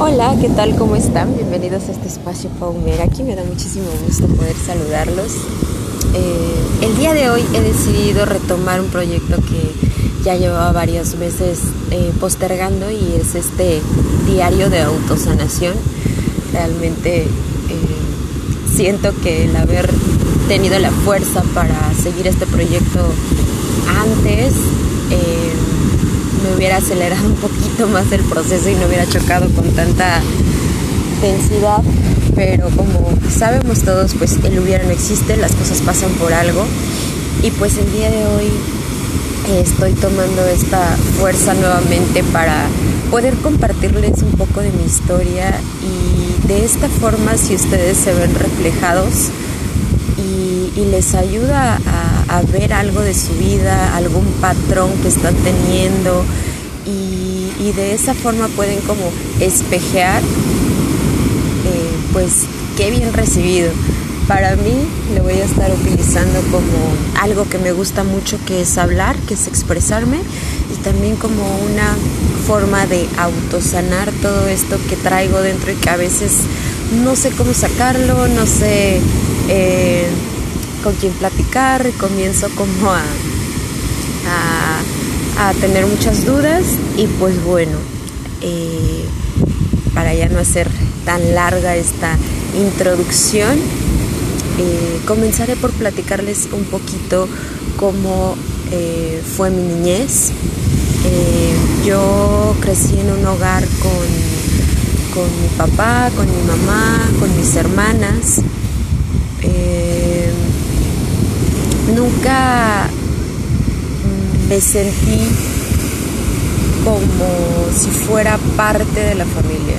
Hola, ¿qué tal? ¿Cómo están? Bienvenidos a este espacio Paumera. Aquí me da muchísimo gusto poder saludarlos. Eh, el día de hoy he decidido retomar un proyecto que ya llevaba varios meses eh, postergando y es este diario de autosanación. Realmente eh, siento que el haber tenido la fuerza para seguir este proyecto antes me hubiera acelerado un poquito más el proceso y no hubiera chocado con tanta densidad, pero como sabemos todos, pues el hubiera no existe, las cosas pasan por algo. Y pues el día de hoy estoy tomando esta fuerza nuevamente para poder compartirles un poco de mi historia y de esta forma si ustedes se ven reflejados y, les ayuda a, ver algo de su vida, algún patrón que están teniendo y, de esa forma pueden como espejear, eh, pues qué bien recibido. Para mí lo voy a estar utilizando como algo que me gusta mucho, que es hablar, que es expresarme y también como una forma de autosanar todo esto que traigo dentro y que a veces no sé cómo sacarlo, no sé eh, con quién platicar y comienzo como a, a, tener muchas dudas y pues bueno, eh, para ya no hacer tan larga esta introducción, eh, comenzaré por platicarles un poquito cómo eh, fue mi niñez. Yo crecí en un hogar con, con, mi papá, con mi mamá, con mis hermanas. Nunca me sentí como si fuera parte de la familia.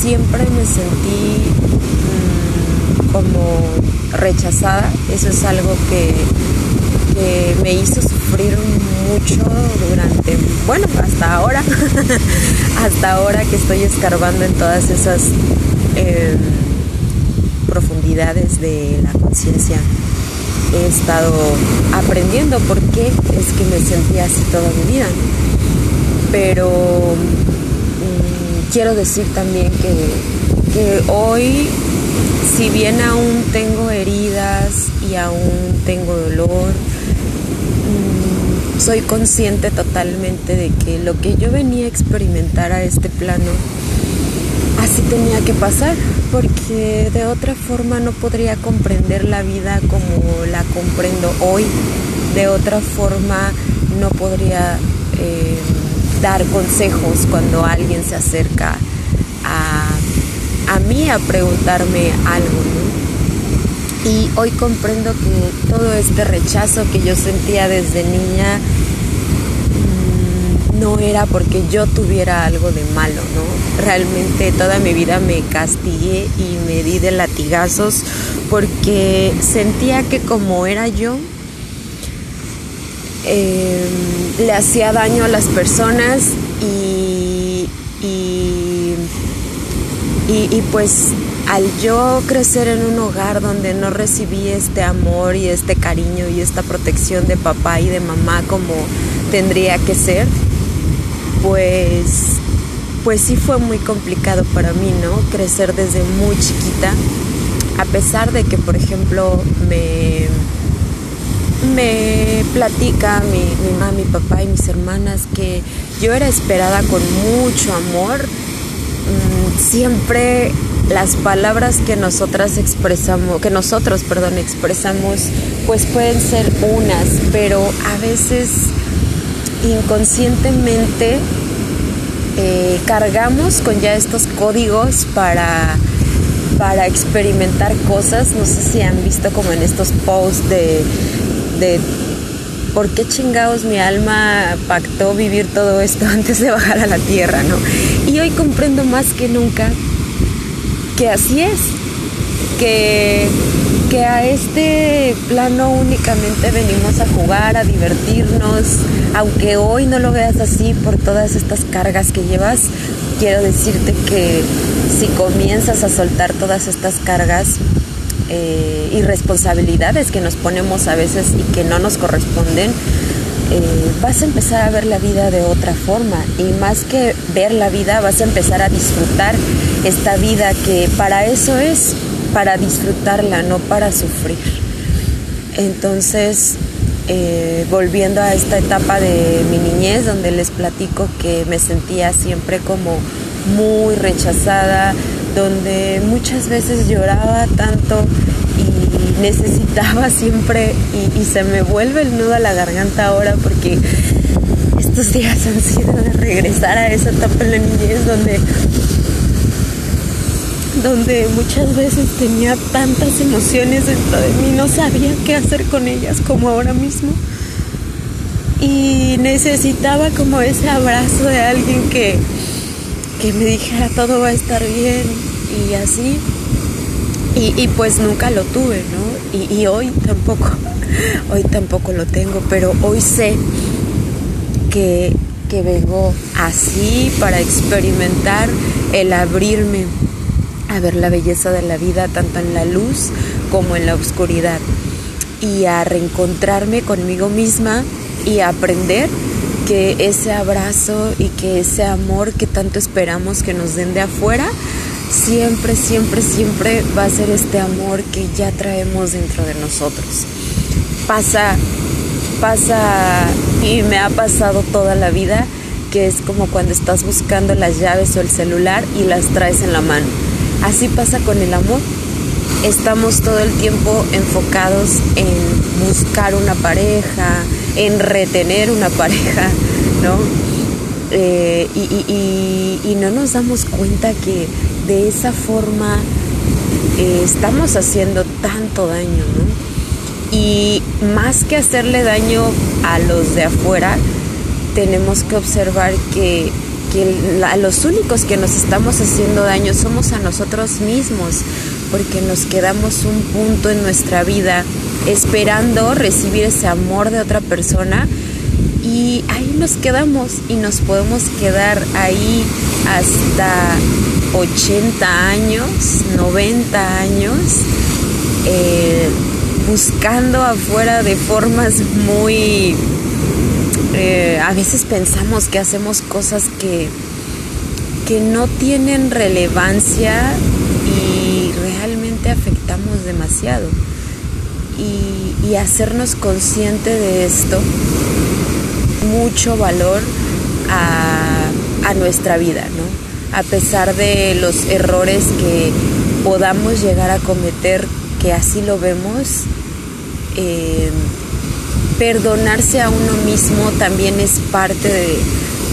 Siempre me sentí como rechazada. Eso es algo que, me hizo sufrir mucho durante, bueno, hasta ahora, hasta ahora que estoy escarbando en todas esas em, profundidades de la conciencia. He estado aprendiendo por qué es que me sentía así toda mi vida. Pero mm, quiero decir también que, que hoy si bien aún tengo heridas y aún tengo dolor, mm, soy consciente totalmente de que lo que yo venía a experimentar a este plano, así tenía que pasar, porque de otra forma no podría comprender la vida como la comprendo hoy, de otra forma no podría eh, dar consejos cuando alguien se acerca a a mí a preguntarme algo, Y hoy comprendo que todo este rechazo que yo sentía desde niña no era porque yo tuviera algo de malo, ¿no? Realmente toda mi vida me castigué y me di de latigazos porque sentía que como era yo, em, le hacía daño a las personas y y, pues al yo crecer en un hogar donde no recibí este amor y este cariño y esta protección de papá y de mamá como tendría que ser, pues, pues sí fue muy complicado para mí, ¿no? Crecer desde muy chiquita, a pesar de que, por ejemplo, me, me platica mi, mamá, mi papá y mis hermanas que yo era esperada con mucho amor Mm, siempre las palabras que nosotras expresamos, que nosotros, perdón, expresamos, pues pueden ser unas, pero a veces inconscientemente eh, cargamos con ya estos códigos para, para experimentar cosas. No sé si han visto como en estos posts de, de por qué chingados mi alma pactó vivir todo esto antes de bajar a la tierra, ¿no? Y hoy comprendo más que nunca que así es, que, que a este plano únicamente venimos a jugar, a divertirnos, aunque hoy no lo veas así por todas estas cargas que llevas, quiero decirte que si comienzas a soltar todas estas cargas, eh, y responsabilidades que nos ponemos a veces y que no nos corresponden, eh, vas a empezar a ver la vida de otra forma. Y más que ver la vida vas a empezar a disfrutar esta vida que para eso es, para disfrutarla, no para sufrir. Entonces, eh, volviendo a esta etapa de mi niñez donde les platico que me sentía siempre como muy rechazada, donde muchas veces lloraba tanto y necesitaba siempre y, se me vuelve el nudo a la garganta ahora porque estos días han sido de regresar a esa etapa en la niñez donde donde muchas veces tenía tantas emociones dentro de mí, no sabía qué hacer con ellas como ahora mismo. Y necesitaba como ese abrazo de alguien que, que me dijera todo va a estar bien y así. Y, pues nunca lo tuve, ¿no? Y, y hoy tampoco, hoy tampoco lo tengo, pero hoy sé que, que vengo así para experimentar el abrirme a ver la belleza de la vida tanto en la luz como en la oscuridad y a reencontrarme conmigo misma y a aprender que ese abrazo y que ese amor que tanto esperamos que nos den de afuera, siempre, siempre, siempre va a ser este amor que ya traemos dentro de nosotros. Pasa, pasa y me ha pasado toda la vida que es como cuando estás buscando las llaves o el celular y las traes en la mano. Así pasa con el amor. Estamos todo el tiempo enfocados en buscar una pareja, en retener una pareja, ¿no? Eh, y, no nos damos cuenta que de esa forma eh, estamos haciendo tanto daño, ¿no? Y más que hacerle daño a los de afuera, tenemos que observar que, a los únicos que nos estamos haciendo daño somos a nosotros mismos, porque nos quedamos un punto en nuestra vida esperando recibir ese amor de otra persona y ahí nos quedamos y nos podemos quedar ahí hasta 80 años, 90 años, eh, buscando afuera de formas muy... Eh, a veces pensamos que hacemos cosas que, que no tienen relevancia y realmente afectamos demasiado y, hacernos consciente de esto, mucho valor a, a nuestra vida, ¿no? A pesar de los errores que podamos llegar a cometer, que así lo vemos, eh, perdonarse a uno mismo también es parte de,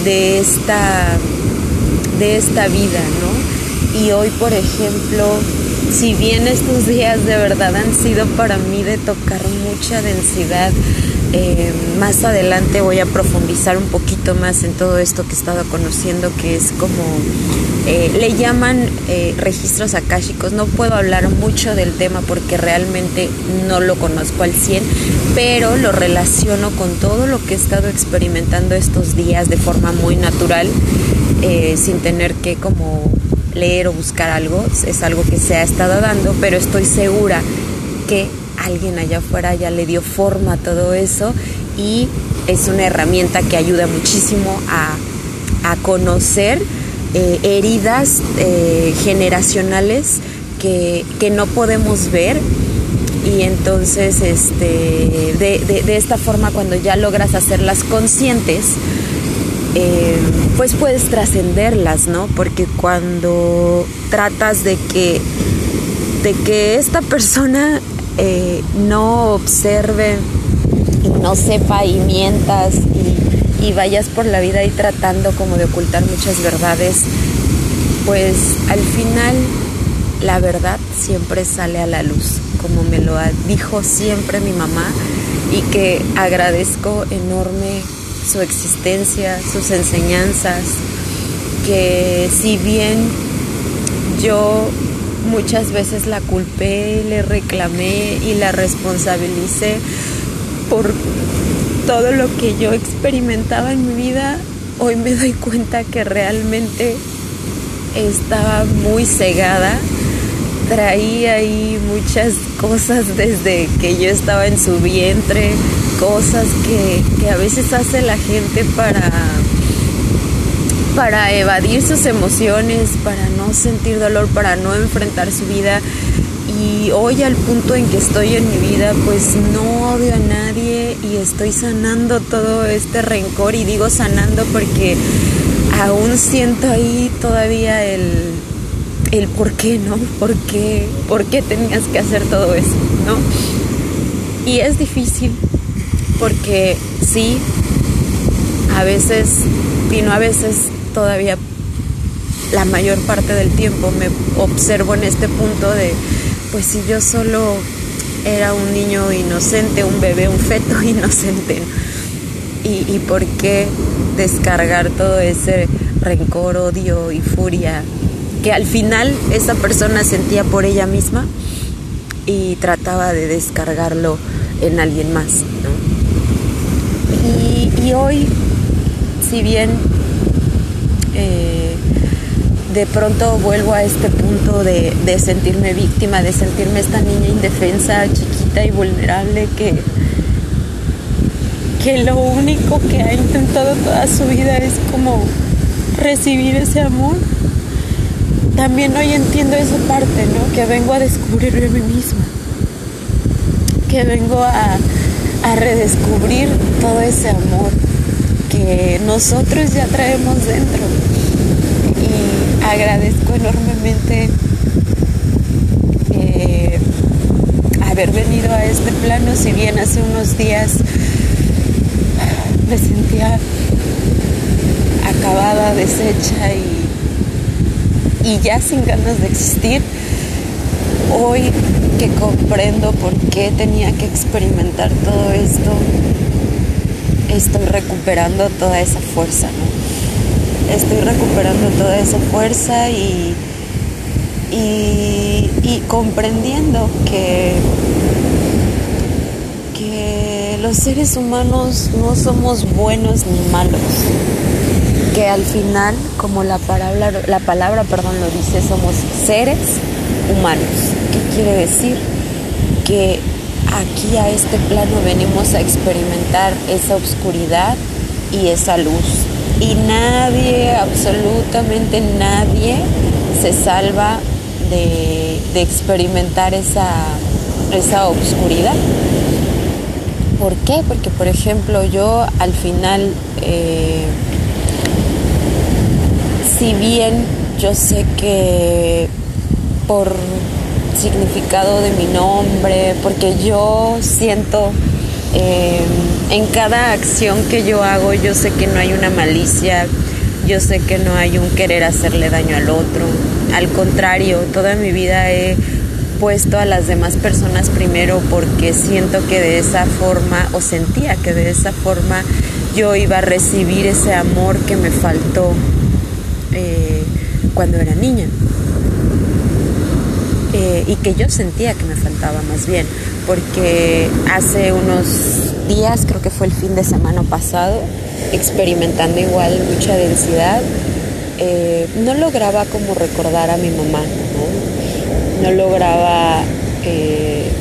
de, esta, de esta vida, ¿no? Y hoy, por ejemplo, si bien estos días de verdad han sido para mí de tocar mucha densidad, eh, más adelante voy a profundizar un poquito más en todo esto que he estado conociendo, que es como eh, le llaman eh, registros akáshicos. No puedo hablar mucho del tema porque realmente no lo conozco al 100, pero lo relaciono con todo lo que he estado experimentando estos días de forma muy natural, sin tener que como leer o buscar algo, es algo que se ha estado dando, pero estoy segura que alguien allá afuera ya le dio forma a todo eso y es una herramienta que ayuda muchísimo a, conocer eh, heridas eh, generacionales que, no podemos ver. Y entonces este, de, de esta forma cuando ya logras hacerlas conscientes, eh, pues puedes trascenderlas, ¿no? Porque cuando tratas de que, de que esta persona eh, no observe y no sepa y mientas y, y vayas por la vida ahí tratando como de ocultar muchas verdades, pues al final la verdad siempre sale a la luz, como me lo dijo siempre mi mamá y que agradezco enorme su existencia, sus enseñanzas, que si bien yo muchas veces la culpé, le reclamé y la responsabilicé por todo lo que yo experimentaba en mi vida, hoy me doy cuenta que realmente estaba muy cegada. Traía ahí muchas cosas desde que yo estaba en su vientre, cosas que, que a veces hace la gente para para evadir sus emociones, para no sentir dolor, para no enfrentar su vida. Y hoy al punto en que estoy en mi vida, pues no odio a nadie y estoy sanando todo este rencor y digo sanando porque aún siento ahí todavía el, el por qué, ¿no? ¿Por qué, ¿Por qué tenías que hacer todo eso, ¿no? Y es difícil porque sí, a veces, y no a veces, todavía la mayor parte del tiempo me observo en este punto de, pues si yo solo era un niño inocente, un bebé, un feto inocente, ¿y, y por qué descargar todo ese rencor, odio y furia que al final esa persona sentía por ella misma y trataba de descargarlo en alguien más. Y, hoy, si bien eh, de pronto vuelvo a este punto de, de, sentirme víctima, de sentirme esta niña indefensa, chiquita y vulnerable que, que lo único que ha intentado toda su vida es como recibir ese amor. También hoy entiendo esa parte, ¿no? Que vengo a descubrirme a mí misma. Que vengo a, a redescubrir todo ese amor que nosotros ya traemos dentro. Y agradezco enormemente eh, haber venido a este plano, si bien hace unos días me sentía acabada, deshecha y, y ya sin ganas de existir. Hoy que comprendo por qué tenía que experimentar todo esto, estoy recuperando toda esa fuerza, ¿no? Estoy recuperando toda esa fuerza y, y, comprendiendo que, que los seres humanos no somos buenos ni malos. Que al final, como la palabra, la palabra perdón, lo dice, somos seres humanos. ¿Qué quiere decir? Que aquí a este plano venimos a experimentar esa oscuridad y esa luz. Y nadie, absolutamente nadie, se salva de, experimentar esa, esa oscuridad. ¿Por qué? Porque, por ejemplo, yo al final, eh, si bien yo sé que por significado de mi nombre, porque yo siento eh, en cada acción que yo hago, yo sé que no hay una malicia, yo sé que no hay un querer hacerle daño al otro. Al contrario, toda mi vida he puesto a las demás personas primero porque siento que de esa forma, o sentía que de esa forma yo iba a recibir ese amor que me faltó eh, cuando era niña. Y que yo sentía que me faltaba más bien, porque hace unos días, creo que fue el fin de semana pasado, experimentando igual mucha densidad, eh, no lograba como recordar a mi mamá, no, no lograba eh,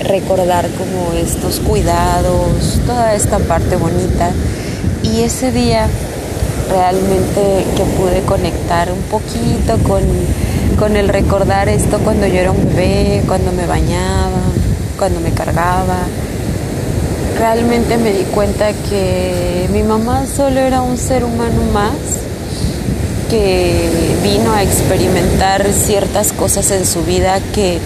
recordar como estos cuidados, toda esta parte bonita. Y ese día realmente que pude conectar un poquito con con el recordar esto cuando yo era un bebé, cuando me bañaba, cuando me cargaba. Realmente me di cuenta que mi mamá solo era un ser humano más que vino a experimentar ciertas cosas en su vida que,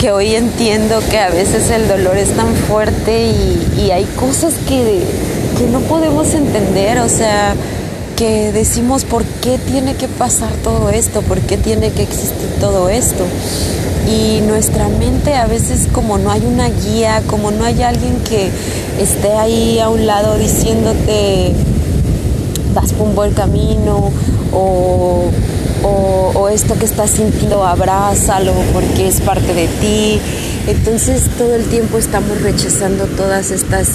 que hoy entiendo que a veces el dolor es tan fuerte y, hay cosas que, que no podemos entender, o sea, que decimos por qué tiene que pasar todo esto, por qué tiene que existir todo esto. Y nuestra mente a veces como no hay una guía, como no hay alguien que esté ahí a un lado diciéndote vas por un buen camino o, o, esto que estás sintiendo abrázalo porque es parte de ti. Entonces todo el tiempo estamos rechazando todas estas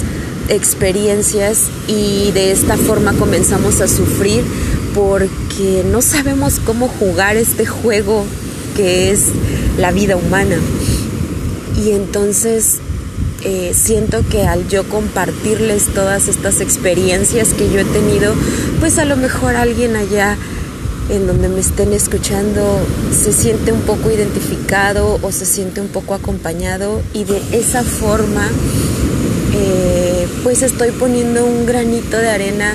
experiencias y de esta forma comenzamos a sufrir porque no sabemos cómo jugar este juego que es la vida humana. Y entonces eh, siento que al yo compartirles todas estas experiencias que yo he tenido, pues a lo mejor alguien allá en donde me estén escuchando se siente un poco identificado o se siente un poco acompañado y de esa forma eh, pues estoy poniendo un granito de arena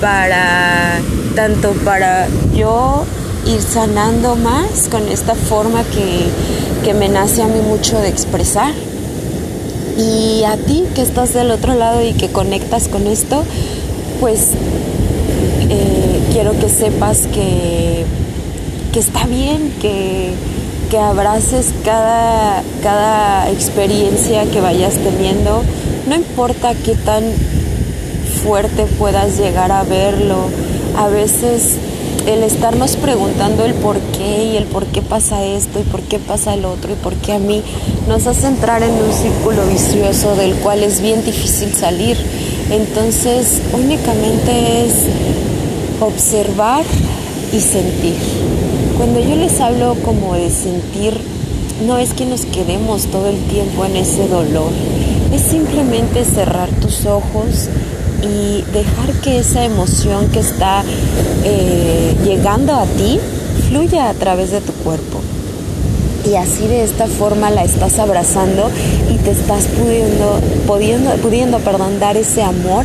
para tanto para yo ir sanando más con esta forma que, que me nace a mí mucho de expresar. Y a ti que estás del otro lado y que conectas con esto pues eh, quiero que sepas que, que está bien, que, que abraces cada, cada experiencia que vayas teniendo, no importa qué tan fuerte puedas llegar a verlo, a veces el estarnos preguntando el por qué y el por qué pasa esto y por qué pasa el otro y por qué a mí nos hace entrar en un círculo vicioso del cual es bien difícil salir. Entonces únicamente es observar y sentir. Cuando yo les hablo como de sentir, no es que nos quedemos todo el tiempo en ese dolor, es simplemente cerrar tus ojos y dejar que esa emoción que está eh, llegando a ti fluya a través de tu cuerpo. Y así de esta forma la estás abrazando y te estás pudiendo, pudiendo, pudiendo perdón, dar ese amor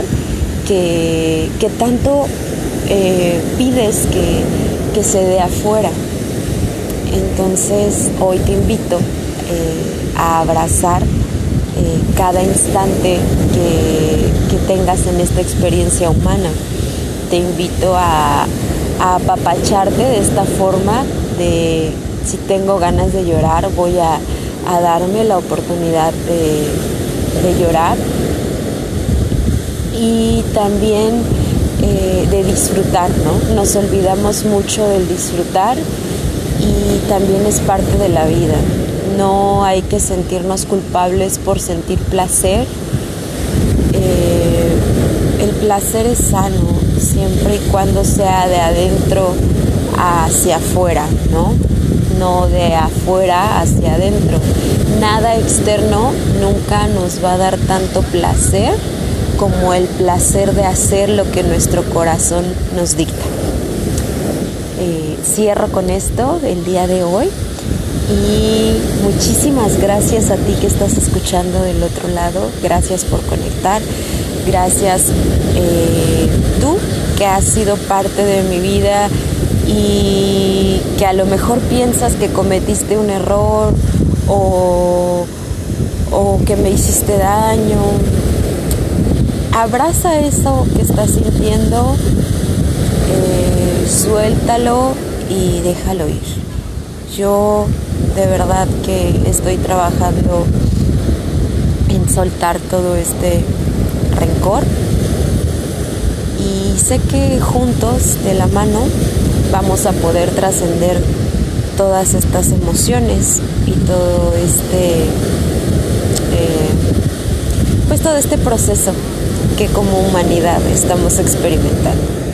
que, tanto eh, pides que, se dé afuera. Entonces hoy te invito eh, a abrazar eh, cada instante que, tengas en esta experiencia humana. Te invito a, apapacharte de esta forma de si tengo ganas de llorar voy a, darme la oportunidad de llorar y también eh, de disfrutar, ¿no? Nos olvidamos mucho del disfrutar y también es parte de la vida. No hay que sentirnos culpables por sentir placer. Eh, el placer es sano siempre y cuando sea de adentro hacia afuera, ¿no? No de afuera hacia adentro. Nada externo nunca nos va a dar tanto placer como el placer de hacer lo que nuestro corazón nos dicta. Eh, cierro con esto el día de hoy y muchísimas gracias a ti que estás escuchando del otro lado, gracias por conectar, gracias eh, tú que has sido parte de mi vida y que a lo mejor piensas que cometiste un error o, o que me hiciste daño abraza eso que estás sintiendo, eh, suéltalo y déjalo ir. Yo de verdad que estoy trabajando en soltar todo este rencor y sé que juntos de la mano vamos a poder trascender todas estas emociones y todo este eh, pues todo este proceso que como humanidad estamos experimentando.